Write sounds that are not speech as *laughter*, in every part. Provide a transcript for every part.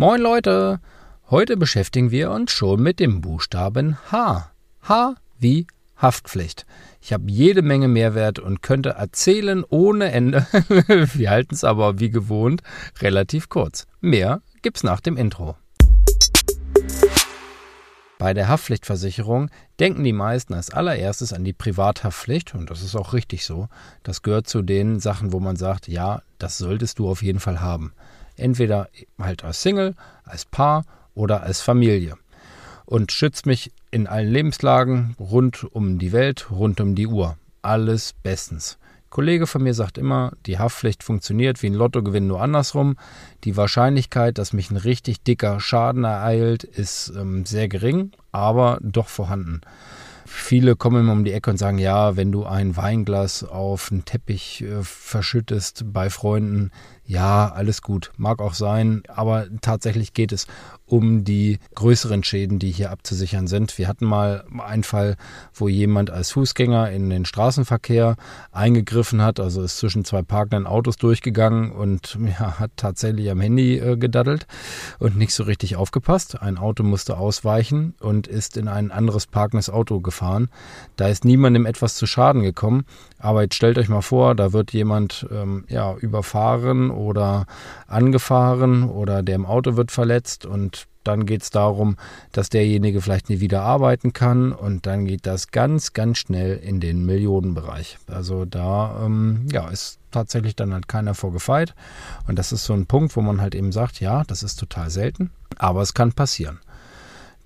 Moin Leute! Heute beschäftigen wir uns schon mit dem Buchstaben H. H wie Haftpflicht. Ich habe jede Menge Mehrwert und könnte erzählen ohne Ende. *laughs* wir halten es aber wie gewohnt relativ kurz. Mehr gibt's nach dem Intro. Bei der Haftpflichtversicherung denken die meisten als allererstes an die Privathaftpflicht und das ist auch richtig so. Das gehört zu den Sachen, wo man sagt, ja, das solltest du auf jeden Fall haben. Entweder halt als Single, als Paar oder als Familie. Und schützt mich in allen Lebenslagen rund um die Welt, rund um die Uhr. Alles bestens. Kollege von mir sagt immer, die Haftpflicht funktioniert wie ein Lottogewinn nur andersrum. Die Wahrscheinlichkeit, dass mich ein richtig dicker Schaden ereilt, ist ähm, sehr gering, aber doch vorhanden. Viele kommen immer um die Ecke und sagen, ja, wenn du ein Weinglas auf einen Teppich äh, verschüttest bei Freunden, ja, alles gut, mag auch sein, aber tatsächlich geht es um die größeren Schäden, die hier abzusichern sind. Wir hatten mal einen Fall, wo jemand als Fußgänger in den Straßenverkehr eingegriffen hat, also ist zwischen zwei parkenden Autos durchgegangen und ja, hat tatsächlich am Handy äh, gedaddelt und nicht so richtig aufgepasst. Ein Auto musste ausweichen und ist in ein anderes parkendes Auto gefahren. Da ist niemandem etwas zu Schaden gekommen, aber jetzt stellt euch mal vor, da wird jemand ähm, ja, überfahren oder angefahren oder der im Auto wird verletzt und dann geht es darum, dass derjenige vielleicht nie wieder arbeiten kann und dann geht das ganz, ganz schnell in den Millionenbereich. Also da ähm, ja, ist tatsächlich dann halt keiner vorgefeit und das ist so ein Punkt, wo man halt eben sagt, ja, das ist total selten, aber es kann passieren.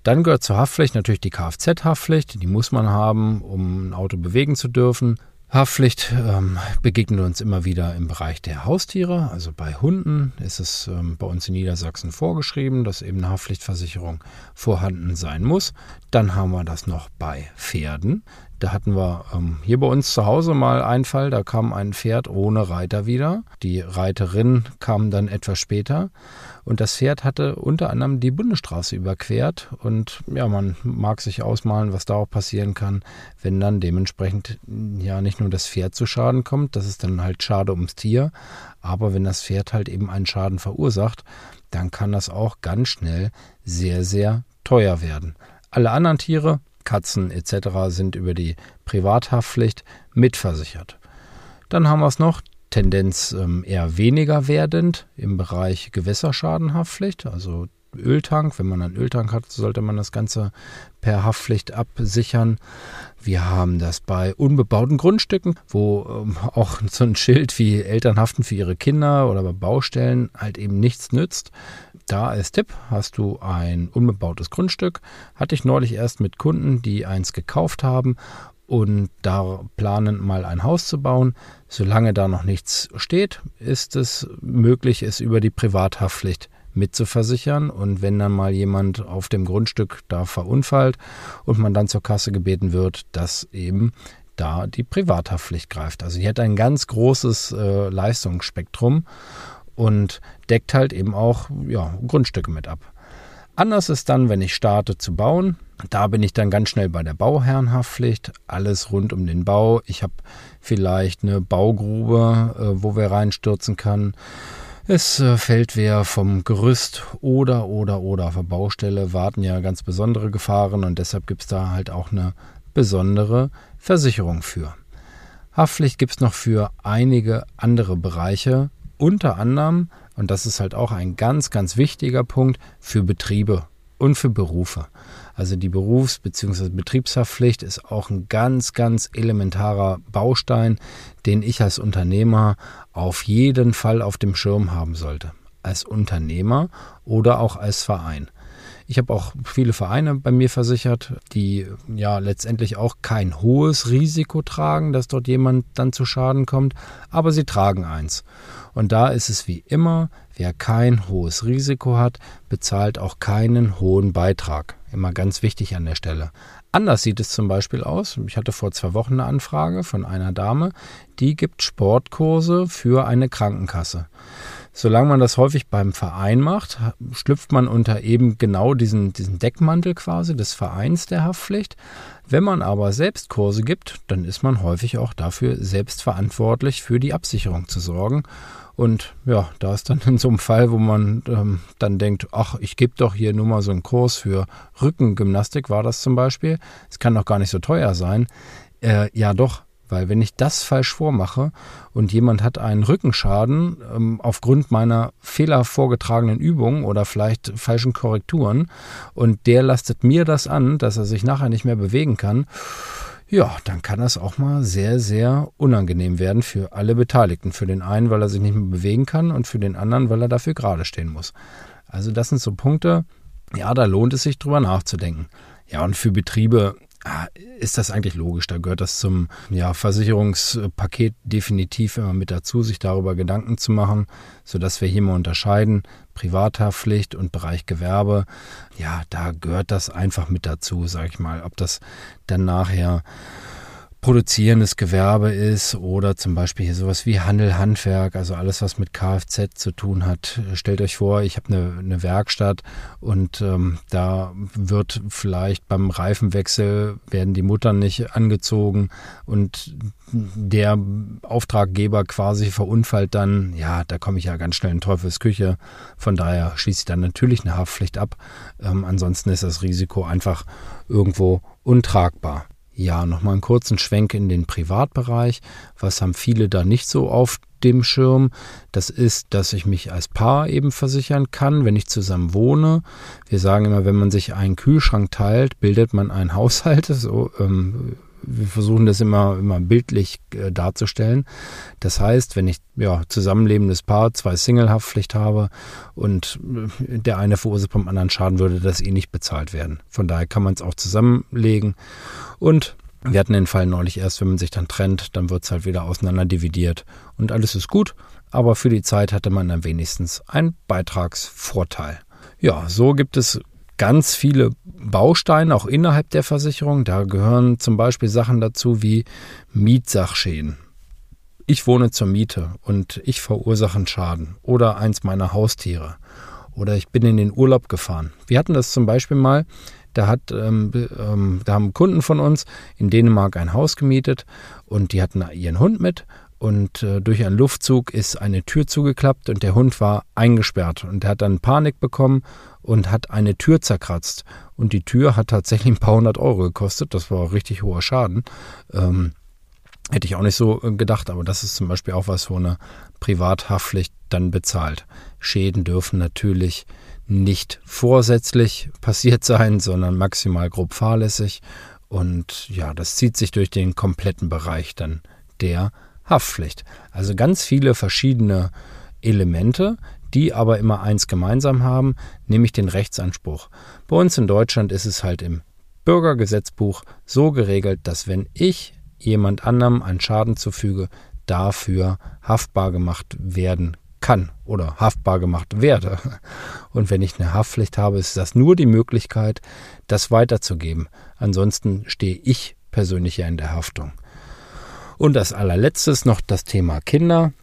Dann gehört zur Haftpflicht natürlich die Kfz-Haftpflicht, die muss man haben, um ein Auto bewegen zu dürfen. Haftpflicht ähm, begegnet uns immer wieder im Bereich der Haustiere. Also bei Hunden ist es ähm, bei uns in Niedersachsen vorgeschrieben, dass eben eine Haftpflichtversicherung vorhanden sein muss. Dann haben wir das noch bei Pferden. Da hatten wir ähm, hier bei uns zu Hause mal einen Fall, da kam ein Pferd ohne Reiter wieder. Die Reiterin kam dann etwas später. Und das Pferd hatte unter anderem die Bundesstraße überquert. Und ja, man mag sich ausmalen, was da auch passieren kann, wenn dann dementsprechend ja nicht nur das Pferd zu Schaden kommt, das ist dann halt schade ums Tier, aber wenn das Pferd halt eben einen Schaden verursacht, dann kann das auch ganz schnell sehr, sehr teuer werden. Alle anderen Tiere Katzen etc. sind über die Privathaftpflicht mitversichert. Dann haben wir es noch, Tendenz ähm, eher weniger werdend im Bereich Gewässerschadenhaftpflicht, also Öltank. Wenn man einen Öltank hat, sollte man das Ganze per Haftpflicht absichern. Wir haben das bei unbebauten Grundstücken, wo ähm, auch so ein Schild wie Eltern haften für ihre Kinder oder bei Baustellen halt eben nichts nützt. Da als Tipp hast du ein unbebautes Grundstück. Hatte ich neulich erst mit Kunden, die eins gekauft haben und da planen, mal ein Haus zu bauen. Solange da noch nichts steht, ist es möglich, es über die Privathaftpflicht mitzuversichern. Und wenn dann mal jemand auf dem Grundstück da verunfallt und man dann zur Kasse gebeten wird, dass eben da die Privathaftpflicht greift. Also die hat ein ganz großes äh, Leistungsspektrum und deckt halt eben auch ja, Grundstücke mit ab. Anders ist dann, wenn ich starte zu bauen. Da bin ich dann ganz schnell bei der Bauherrenhaftpflicht. Alles rund um den Bau. Ich habe vielleicht eine Baugrube, äh, wo wir reinstürzen kann. Es äh, fällt wer vom Gerüst oder, oder, oder auf der Baustelle. Warten ja ganz besondere Gefahren und deshalb gibt es da halt auch eine besondere Versicherung für. Haftpflicht gibt es noch für einige andere Bereiche, unter anderem, und das ist halt auch ein ganz, ganz wichtiger Punkt, für Betriebe und für Berufe. Also die Berufs- bzw. Betriebshaftpflicht ist auch ein ganz, ganz elementarer Baustein, den ich als Unternehmer auf jeden Fall auf dem Schirm haben sollte. Als Unternehmer oder auch als Verein. Ich habe auch viele Vereine bei mir versichert, die ja letztendlich auch kein hohes Risiko tragen, dass dort jemand dann zu Schaden kommt, aber sie tragen eins. Und da ist es wie immer, wer kein hohes Risiko hat, bezahlt auch keinen hohen Beitrag. Immer ganz wichtig an der Stelle. Anders sieht es zum Beispiel aus. Ich hatte vor zwei Wochen eine Anfrage von einer Dame, die gibt Sportkurse für eine Krankenkasse. Solange man das häufig beim Verein macht, schlüpft man unter eben genau diesen, diesen Deckmantel quasi des Vereins der Haftpflicht. Wenn man aber selbst Kurse gibt, dann ist man häufig auch dafür selbst verantwortlich, für die Absicherung zu sorgen. Und ja, da ist dann in so einem Fall, wo man ähm, dann denkt, ach, ich gebe doch hier nur mal so einen Kurs für Rückengymnastik, war das zum Beispiel. Es kann doch gar nicht so teuer sein. Äh, ja, doch, weil wenn ich das falsch vormache und jemand hat einen Rückenschaden ähm, aufgrund meiner Fehler vorgetragenen Übung oder vielleicht falschen Korrekturen und der lastet mir das an, dass er sich nachher nicht mehr bewegen kann, ja, dann kann das auch mal sehr, sehr unangenehm werden für alle Beteiligten. Für den einen, weil er sich nicht mehr bewegen kann und für den anderen, weil er dafür gerade stehen muss. Also das sind so Punkte, ja, da lohnt es sich drüber nachzudenken. Ja, und für Betriebe ist das eigentlich logisch. Da gehört das zum ja, Versicherungspaket definitiv immer mit dazu, sich darüber Gedanken zu machen, sodass wir hier mal unterscheiden. Privathaftpflicht und Bereich Gewerbe. Ja, da gehört das einfach mit dazu, sag ich mal. Ob das dann nachher produzierendes Gewerbe ist oder zum Beispiel hier sowas wie Handel, Handwerk, also alles, was mit Kfz zu tun hat. Stellt euch vor, ich habe eine, eine Werkstatt und ähm, da wird vielleicht beim Reifenwechsel werden die Muttern nicht angezogen und der Auftraggeber quasi verunfallt dann, ja, da komme ich ja ganz schnell in Teufelsküche. Von daher schließe ich dann natürlich eine Haftpflicht ab. Ähm, ansonsten ist das Risiko einfach irgendwo untragbar. Ja, nochmal einen kurzen Schwenk in den Privatbereich. Was haben viele da nicht so auf dem Schirm? Das ist, dass ich mich als Paar eben versichern kann, wenn ich zusammen wohne. Wir sagen immer, wenn man sich einen Kühlschrank teilt, bildet man einen *laughs* Haushalt. So ähm, wir versuchen das immer, immer bildlich äh, darzustellen. Das heißt, wenn ich ja, zusammenlebendes Paar, zwei Single-Haftpflicht habe und äh, der eine verursacht vom anderen Schaden, würde das eh nicht bezahlt werden. Von daher kann man es auch zusammenlegen. Und wir hatten den Fall neulich erst, wenn man sich dann trennt, dann wird es halt wieder auseinander dividiert und alles ist gut. Aber für die Zeit hatte man dann wenigstens einen Beitragsvorteil. Ja, so gibt es ganz viele Bausteine, auch innerhalb der Versicherung. Da gehören zum Beispiel Sachen dazu wie Mietsachschäden. Ich wohne zur Miete und ich verursache einen Schaden oder eins meiner Haustiere oder ich bin in den Urlaub gefahren. Wir hatten das zum Beispiel mal, da, hat, ähm, ähm, da haben Kunden von uns in Dänemark ein Haus gemietet und die hatten ihren Hund mit und äh, durch einen Luftzug ist eine Tür zugeklappt und der Hund war eingesperrt. Und er hat dann Panik bekommen und hat eine Tür zerkratzt. Und die Tür hat tatsächlich ein paar hundert Euro gekostet, das war richtig hoher Schaden. Ähm, hätte ich auch nicht so äh, gedacht, aber das ist zum Beispiel auch was, wo eine Privathaftpflicht dann bezahlt. Schäden dürfen natürlich nicht vorsätzlich *laughs* passiert sein, sondern maximal grob fahrlässig. Und ja, das zieht sich durch den kompletten Bereich dann der Haftpflicht. Also ganz viele verschiedene Elemente, die aber immer eins gemeinsam haben, nämlich den Rechtsanspruch. Bei uns in Deutschland ist es halt im Bürgergesetzbuch so geregelt, dass wenn ich jemand anderem einen Schaden zufüge, dafür haftbar gemacht werden kann oder haftbar gemacht werde. Und wenn ich eine Haftpflicht habe, ist das nur die Möglichkeit, das weiterzugeben. Ansonsten stehe ich persönlich ja in der Haftung. Und als allerletztes noch das Thema Kinder.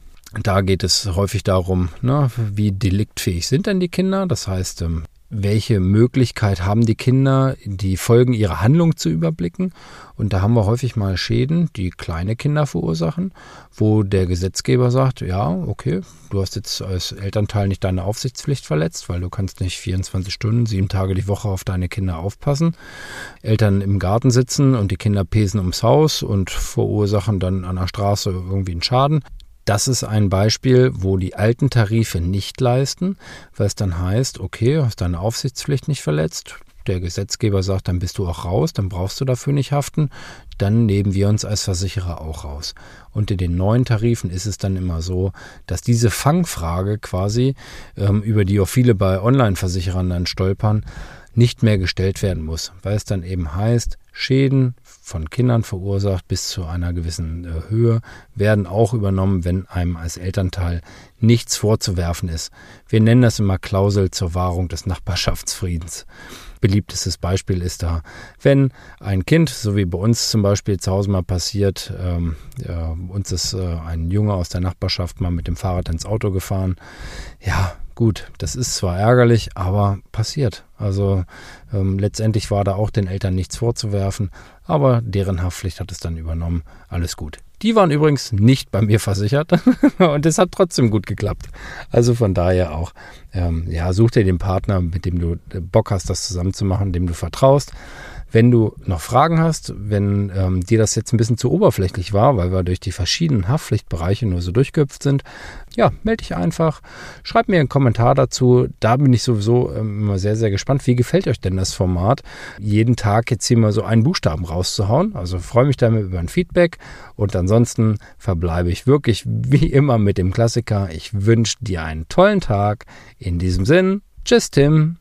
Da geht es häufig darum, ne, wie deliktfähig sind denn die Kinder? Das heißt, ähm, welche Möglichkeit haben die Kinder, die Folgen ihrer Handlung zu überblicken. Und da haben wir häufig mal Schäden, die kleine Kinder verursachen, wo der Gesetzgeber sagt, ja, okay, du hast jetzt als Elternteil nicht deine Aufsichtspflicht verletzt, weil du kannst nicht 24 Stunden, sieben Tage die Woche auf deine Kinder aufpassen. Eltern im Garten sitzen und die Kinder pesen ums Haus und verursachen dann an der Straße irgendwie einen Schaden. Das ist ein Beispiel, wo die alten Tarife nicht leisten, weil es dann heißt, okay, hast deine Aufsichtspflicht nicht verletzt, der Gesetzgeber sagt, dann bist du auch raus, dann brauchst du dafür nicht haften, dann nehmen wir uns als Versicherer auch raus. In den neuen Tarifen ist es dann immer so, dass diese Fangfrage quasi, ähm, über die auch viele bei Online-Versicherern dann stolpern, nicht mehr gestellt werden muss, weil es dann eben heißt, Schäden von Kindern verursacht bis zu einer gewissen äh, Höhe werden auch übernommen, wenn einem als Elternteil nichts vorzuwerfen ist. Wir nennen das immer Klausel zur Wahrung des Nachbarschaftsfriedens. Beliebtestes Beispiel ist da, wenn ein Kind, so wie bei uns zum Beispiel zu Hause mal passiert, ähm, ja, uns ist äh, ein Junge aus der Nachbarschaft mal mit dem Fahrrad ins Auto gefahren. Ja, Gut, das ist zwar ärgerlich, aber passiert. Also ähm, letztendlich war da auch den Eltern nichts vorzuwerfen, aber deren Haftpflicht hat es dann übernommen. Alles gut. Die waren übrigens nicht bei mir versichert *laughs* und es hat trotzdem gut geklappt. Also von daher auch, ähm, ja, such dir den Partner, mit dem du Bock hast, das zusammen zu machen, dem du vertraust. Wenn du noch Fragen hast, wenn ähm, dir das jetzt ein bisschen zu oberflächlich war, weil wir durch die verschiedenen Haftpflichtbereiche nur so durchgehüpft sind, ja, melde dich einfach, schreib mir einen Kommentar dazu. Da bin ich sowieso ähm, immer sehr, sehr gespannt. Wie gefällt euch denn das Format? Jeden Tag jetzt hier mal so einen Buchstaben rauszuhauen. Also freue mich damit über ein Feedback und ansonsten verbleibe ich wirklich wie immer mit dem Klassiker. Ich wünsche dir einen tollen Tag. In diesem Sinn, tschüss Tim.